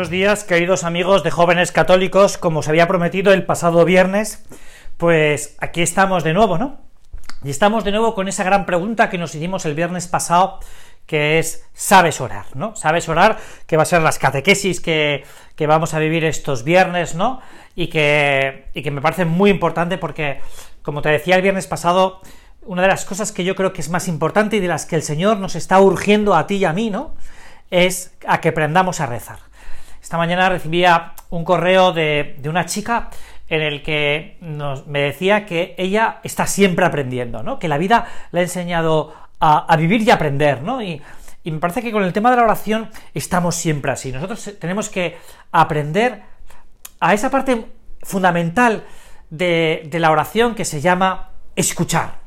Buenos días, queridos amigos de jóvenes católicos. Como os había prometido el pasado viernes, pues aquí estamos de nuevo, ¿no? Y estamos de nuevo con esa gran pregunta que nos hicimos el viernes pasado, que es, ¿sabes orar? ¿no? ¿Sabes orar? Que va a ser las catequesis que, que vamos a vivir estos viernes, ¿no? Y que, y que me parece muy importante porque, como te decía el viernes pasado, una de las cosas que yo creo que es más importante y de las que el Señor nos está urgiendo a ti y a mí, ¿no? Es a que aprendamos a rezar. Esta mañana recibía un correo de, una chica en el que me decía que ella está siempre aprendiendo, ¿no? Que la vida le ha enseñado a, vivir y aprender, ¿no? Y, me parece que con el tema de la oración estamos siempre así. Nosotros tenemos que aprender a esa parte fundamental de, la oración que se llama escuchar.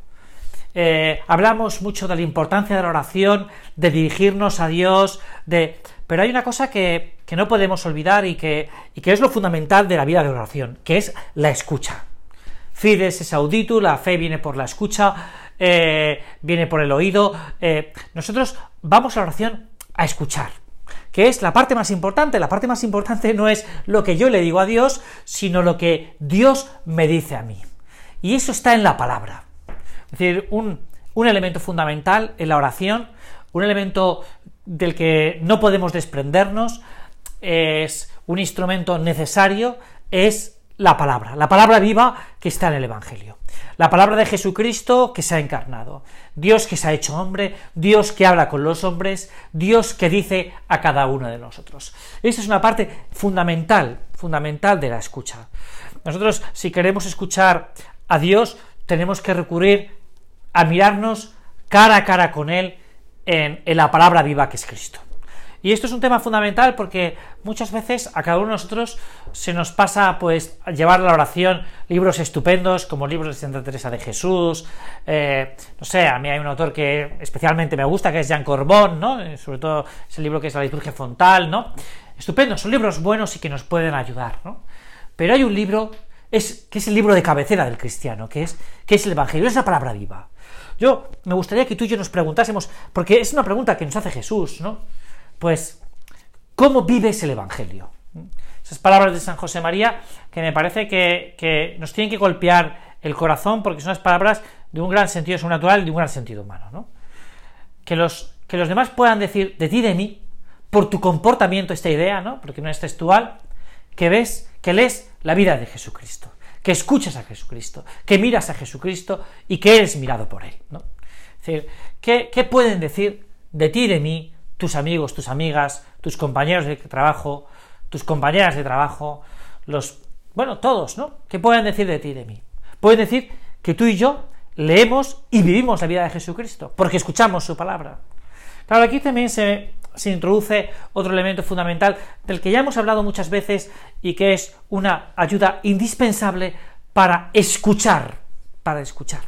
Eh, hablamos mucho de la importancia de la oración, de dirigirnos a Dios, de pero hay una cosa que, no podemos olvidar y que, que, es lo fundamental de la vida de oración, que es la escucha. Fides es auditu, la fe viene por la escucha, eh, viene por el oído. Eh, nosotros vamos a la oración a escuchar, que es la parte más importante. La parte más importante no es lo que yo le digo a Dios, sino lo que Dios me dice a mí. Y eso está en la palabra. Es decir, un, un elemento fundamental en la oración, un elemento del que no podemos desprendernos, es un instrumento necesario, es la palabra, la palabra viva que está en el Evangelio. La palabra de Jesucristo que se ha encarnado, Dios que se ha hecho hombre, Dios que habla con los hombres, Dios que dice a cada uno de nosotros. Esta es una parte fundamental, fundamental de la escucha. Nosotros, si queremos escuchar a Dios, tenemos que recurrir a mirarnos cara a cara con Él en, la palabra viva que es Cristo. Y esto es un tema fundamental porque muchas veces a cada uno de nosotros se nos pasa pues llevar a la oración libros estupendos como libros de Santa Teresa de Jesús, eh, no sé, a mí hay un autor que especialmente me gusta que es Jean Corbón, ¿no? Eh, sobre todo ese libro que es la liturgia fontal, ¿no? Estupendos, son libros buenos y que nos pueden ayudar, ¿no? Pero hay un libro es, que es el libro de cabecera del cristiano, que es, que es el Evangelio, es la palabra viva. Yo me gustaría que tú y yo nos preguntásemos, porque es una pregunta que nos hace Jesús, ¿no? Pues, ¿cómo vives el Evangelio? Esas palabras de San José María que me parece que, nos tienen que golpear el corazón porque son las palabras de un gran sentido sobrenatural y de un gran sentido humano, ¿no? Que los, que los demás puedan decir de ti, de mí, por tu comportamiento, esta idea, ¿no? Porque no es textual, que ves, que lees la vida de Jesucristo que escuchas a Jesucristo, que miras a Jesucristo y que eres mirado por Él. ¿no? Es decir, ¿qué, ¿qué, pueden decir de ti y de mí tus amigos, tus amigas, tus compañeros de trabajo, tus compañeras de trabajo, los... bueno, todos, ¿no? ¿Qué pueden decir de ti y de mí? Pueden decir que tú y yo leemos y vivimos la vida de Jesucristo, porque escuchamos su palabra. Claro, aquí también se, se introduce otro elemento fundamental del que ya hemos hablado muchas veces y que es una ayuda indispensable para escuchar, para escuchar,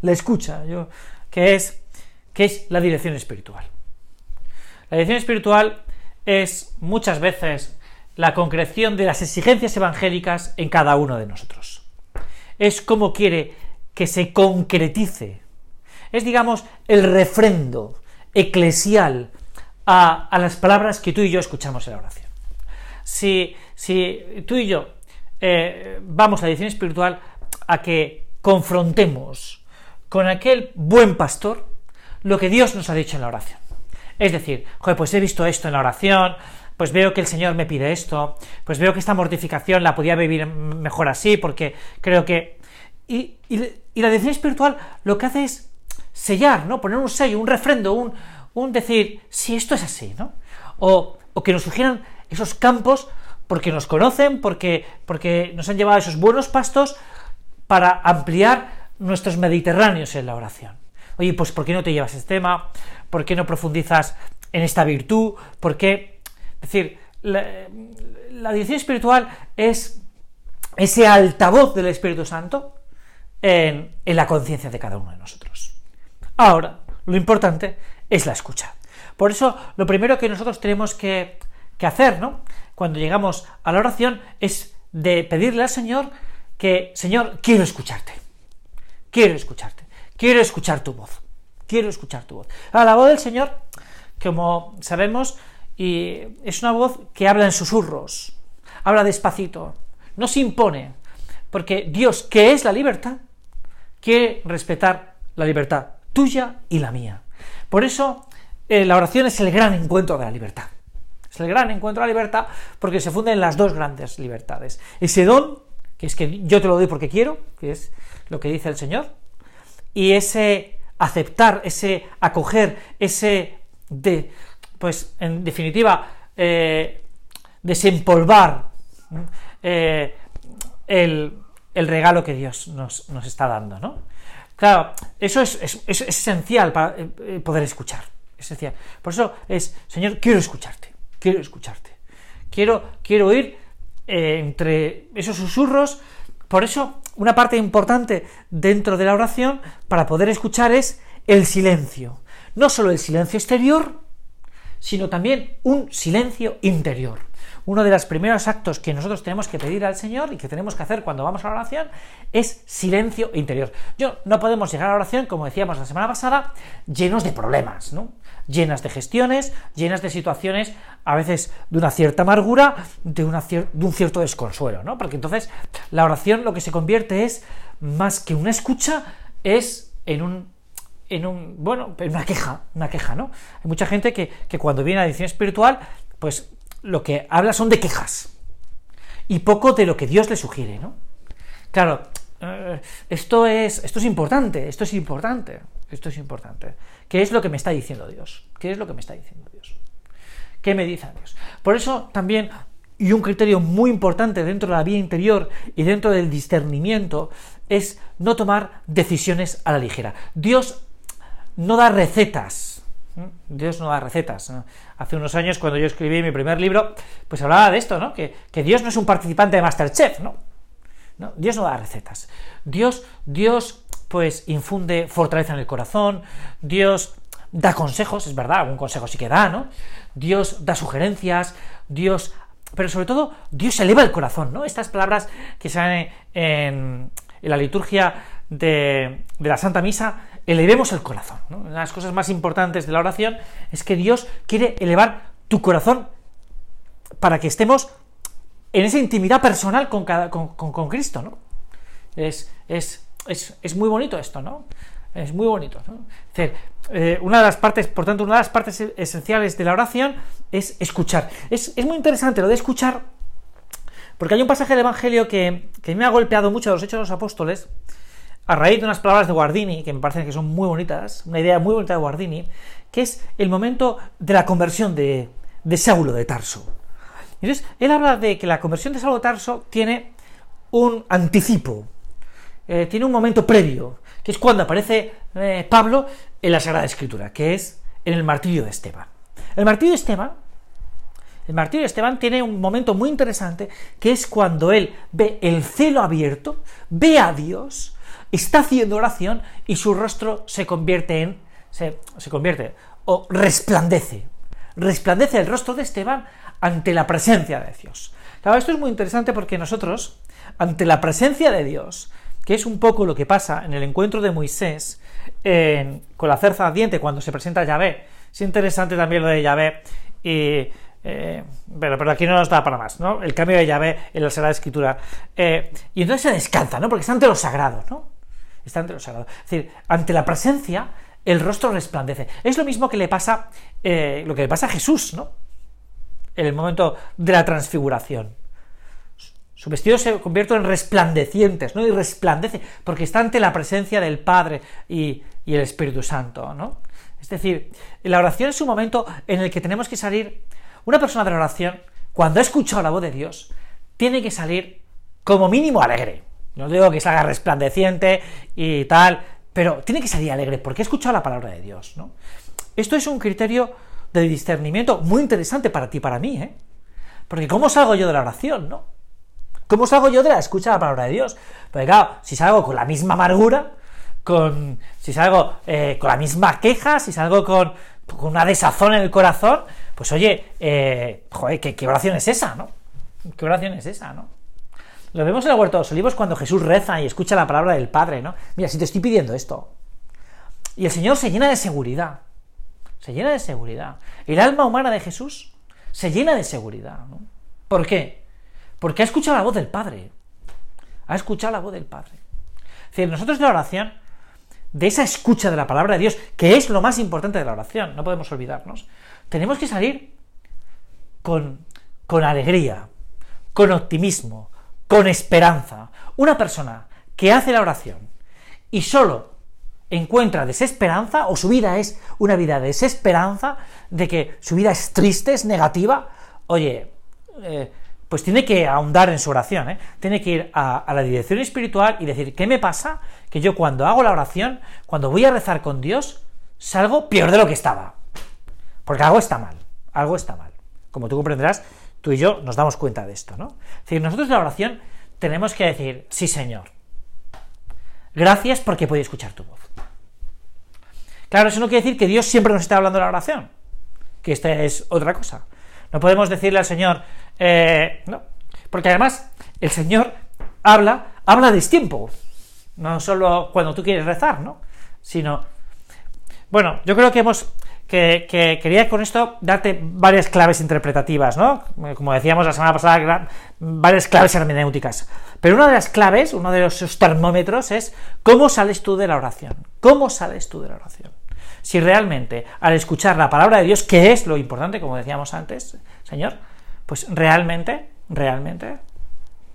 la escucha, yo, que es, que es la dirección espiritual. La dirección espiritual es muchas veces la concreción de las exigencias evangélicas en cada uno de nosotros. Es como quiere que se concretice. Es, digamos, el refrendo eclesial a, las palabras que tú y yo escuchamos en la oración. Si, si tú y yo eh, vamos a la edición espiritual a que confrontemos con aquel buen pastor lo que Dios nos ha dicho en la oración. Es decir, joder, pues he visto esto en la oración, pues veo que el Señor me pide esto, pues veo que esta mortificación la podía vivir mejor así, porque creo que... Y, la edición espiritual lo que hace es sellar, ¿no? Poner un sello, un refrendo, un, decir, si esto es así, ¿no? O, que nos sugieran esos campos porque nos conocen, porque, porque nos han llevado esos buenos pastos para ampliar nuestros mediterráneos en la oración. Oye, pues ¿por qué no te llevas este tema? ¿Por qué no profundizas en esta virtud? ¿Por qué? Es decir, la, la dirección espiritual es ese altavoz del Espíritu Santo en, la conciencia de cada uno de nosotros. Ahora, lo importante es la escucha. Por eso, lo primero que nosotros tenemos que, hacer, ¿no? Cuando llegamos a la oración es de pedirle al Señor que, Señor, quiero escucharte. Quiero escucharte. Quiero escuchar tu voz. Quiero escuchar tu voz. A la voz del Señor, como sabemos, y es una voz que habla en susurros, habla despacito, no se impone, porque Dios, que es la libertad, quiere respetar la libertad tuya y la mía. Por eso eh, la oración es el gran encuentro de la libertad. Es el gran encuentro de la libertad porque se funden las dos grandes libertades. Ese don, que es que yo te lo doy porque quiero, que es lo que dice el Señor, y ese aceptar, ese acoger, ese de, pues en definitiva, eh, desempolvar eh, el, regalo que Dios nos, está dando, ¿no? Claro, eso es, esencial para eh, poder escuchar, esencial. Por eso es, Señor, quiero escucharte, quiero escucharte, quiero, quiero oír entre esos susurros, por eso una parte importante dentro de la oración para poder escuchar es el silencio. No solo el silencio exterior, sino también un silencio interior. Uno de los primeros actos que nosotros tenemos que pedir al Señor y que tenemos que hacer cuando vamos a la oración es silencio interior. Yo no podemos llegar a la oración, como decíamos la semana pasada, llenos de problemas, ¿no? Llenas de gestiones, llenas de situaciones, a veces de una cierta amargura, de, un cierto desconsuelo, ¿no? Porque entonces la oración lo que se convierte es, más que una escucha, es en un en un, bueno, en una queja, una queja, ¿no? Hay mucha gente que, cuando viene a la edición espiritual, pues lo que habla son de quejas y poco de lo que Dios le sugiere, ¿no? Claro, eh, esto es, esto es importante, esto es importante, esto es importante. ¿Qué es lo que me está diciendo Dios? ¿Qué es lo que me está diciendo Dios? ¿Qué me dice Dios? Por eso también, y un criterio muy importante dentro de la vida interior y dentro del discernimiento, es no tomar decisiones a la ligera. Dios no da recetas. Dios no da recetas. Hace unos años, cuando yo escribí mi primer libro, pues hablaba de esto, ¿no? Que, Dios no es un participante de Masterchef, ¿no? ¿no? Dios no da recetas. Dios, Dios, pues, infunde fortaleza en el corazón. Dios da consejos, es verdad, algún consejo sí que da, ¿no? Dios da sugerencias. Dios pero sobre todo Dios eleva el corazón, ¿no? Estas palabras que salen en, en la liturgia de, la Santa Misa, elevemos el corazón. Una de las cosas más importantes de la oración es que Dios quiere elevar tu corazón para que estemos en esa intimidad personal con, Cristo. Es, muy bonito esto, ¿no? Es muy bonito. ¿no? Eh, una de las partes, por tanto, una de las partes esenciales de la oración es escuchar. Es, muy interesante lo de escuchar porque hay un pasaje del Evangelio que, me ha golpeado mucho a los Hechos de los Apóstoles, a raíz de unas palabras de Guardini, que me parecen que son muy bonitas, una idea muy bonita de Guardini, que es el momento de la conversión de, de Saulo de Tarso. Entonces, él habla de que la conversión de Saulo de Tarso tiene un anticipo, eh, tiene un momento previo, que es cuando aparece eh, Pablo en la Sagrada Escritura, que es en el martirio de Esteban. El martirio de Esteban el martirio de Esteban tiene un momento muy interesante, que es cuando él ve el cielo abierto, ve a Dios, está haciendo oración y su rostro se convierte en, se, convierte, o resplandece, resplandece el rostro de Esteban ante la presencia de Dios. Claro, esto es muy interesante porque nosotros, ante la presencia de Dios, que es un poco lo que pasa en el encuentro de Moisés con la cerza ardiente cuando se presenta Yahvé, es interesante también lo de Yahvé, y eh, pero, aquí no nos da para más, ¿no? El cambio de llave en la Sagrada Escritura. Eh, y entonces se descansa, ¿no? Porque está ante lo sagrado, ¿no? Está ante lo sagrado. Es decir, ante la presencia, el rostro resplandece. Es lo mismo que le pasa, eh, lo que le pasa a Jesús, ¿no? En el momento de la transfiguración. Su vestido se convierte en resplandecientes, ¿no? Y resplandece, porque está ante la presencia del Padre y, el Espíritu Santo, ¿no? Es decir, la oración es un momento en el que tenemos que salir una persona de la oración, cuando ha escuchado la voz de Dios, tiene que salir como mínimo alegre. No digo que salga resplandeciente y tal, pero tiene que salir alegre porque ha escuchado la palabra de Dios, ¿no? Esto es un criterio de discernimiento muy interesante para ti y para mí, ¿eh? Porque ¿cómo salgo yo de la oración, no? ¿Cómo salgo yo de la escucha de la palabra de Dios? Porque claro, si salgo con la misma amargura, con si salgo eh, con la misma queja, si salgo con, con una desazón en el corazón, pues oye, eh, joder, ¿qué, oración es esa, no? ¿Qué oración es esa, no? Lo vemos en el Huerto de los Olivos cuando Jesús reza y escucha la palabra del Padre, ¿no? Mira, si te estoy pidiendo esto. Y el Señor se llena de seguridad. Se llena de seguridad. El alma humana de Jesús se llena de seguridad. ¿no? ¿Por qué? Porque ha escuchado la voz del Padre. Ha escuchado la voz del Padre. Es decir, nosotros de la oración, de esa escucha de la palabra de Dios, que es lo más importante de la oración, no podemos olvidarnos, tenemos que salir con, con alegría, con optimismo, con esperanza. Una persona que hace la oración y solo encuentra desesperanza o su vida es una vida de desesperanza, de que su vida es triste, es negativa, oye, eh, pues tiene que ahondar en su oración, ¿eh? tiene que ir a, la dirección espiritual y decir, ¿qué me pasa? Que yo cuando hago la oración, cuando voy a rezar con Dios, salgo peor de lo que estaba. Porque algo está mal, algo está mal. Como tú comprenderás, tú y yo nos damos cuenta de esto, ¿no? Es decir, nosotros en la oración tenemos que decir, sí Señor, gracias porque puedo escuchar tu voz. Claro, eso no quiere decir que Dios siempre nos está hablando en la oración, que esta es otra cosa. No podemos decirle al Señor, eh, no, porque además el Señor habla, habla de tiempo, no solo cuando tú quieres rezar, ¿no? Sino, bueno, yo creo que hemos, que, quería con esto darte varias claves interpretativas, ¿no? Como decíamos la semana pasada, varias claves hermenéuticas. Pero una de las claves, uno de esos termómetros es cómo sales tú de la oración. ¿Cómo sales tú de la oración? Si realmente al escuchar la palabra de Dios, que es lo importante, como decíamos antes, Señor, pues realmente, realmente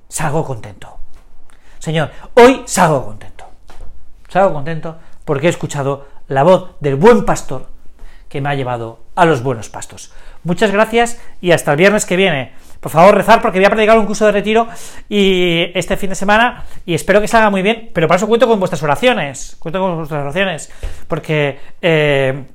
salgo contento. Señor, hoy salgo contento. Salgo contento porque he escuchado la voz del buen pastor que me ha llevado a los buenos pastos. Muchas gracias y hasta el viernes que viene. Por favor, rezar porque voy a predicar un curso de retiro y este fin de semana y espero que salga muy bien, pero para eso cuento con vuestras oraciones. Cuento con vuestras oraciones porque eh,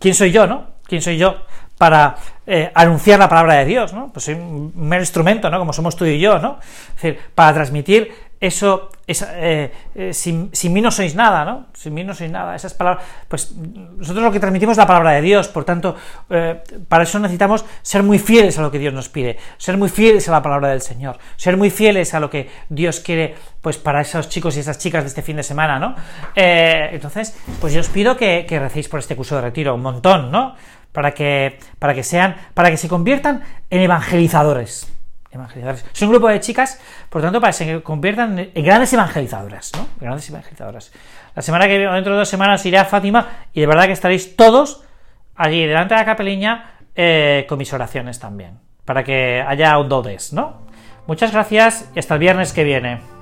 ¿quién soy yo, no? ¿Quién soy yo para eh, anunciar la palabra de Dios, ¿no? Pues soy un mero instrumento, ¿no? Como somos tú y yo, ¿no? Es decir, para transmitir eso, eh, eh, sin, mí no sois nada, ¿no? Sin mí no sois nada. Esas palabras, pues nosotros lo que transmitimos es la palabra de Dios, por tanto, para eso necesitamos ser muy fieles a lo que Dios nos pide, ser muy fieles a la palabra del Señor, ser muy fieles a lo que Dios quiere, pues para esos chicos y esas chicas de este fin de semana, ¿no? entonces, pues yo os pido que, que recéis por este curso de retiro un montón, ¿no? para que, para que sean, para que se conviertan en evangelizadores. Evangelizadores. Es un grupo de chicas, por tanto, para que se conviertan en grandes evangelizadoras, ¿no? Grandes evangelizadoras. La semana que viene, dentro de dos semanas, iré a Fátima y de verdad que estaréis todos allí delante de la capeliña eh, con mis oraciones también, para que haya un dodes, ¿no? Muchas gracias y hasta el viernes que viene.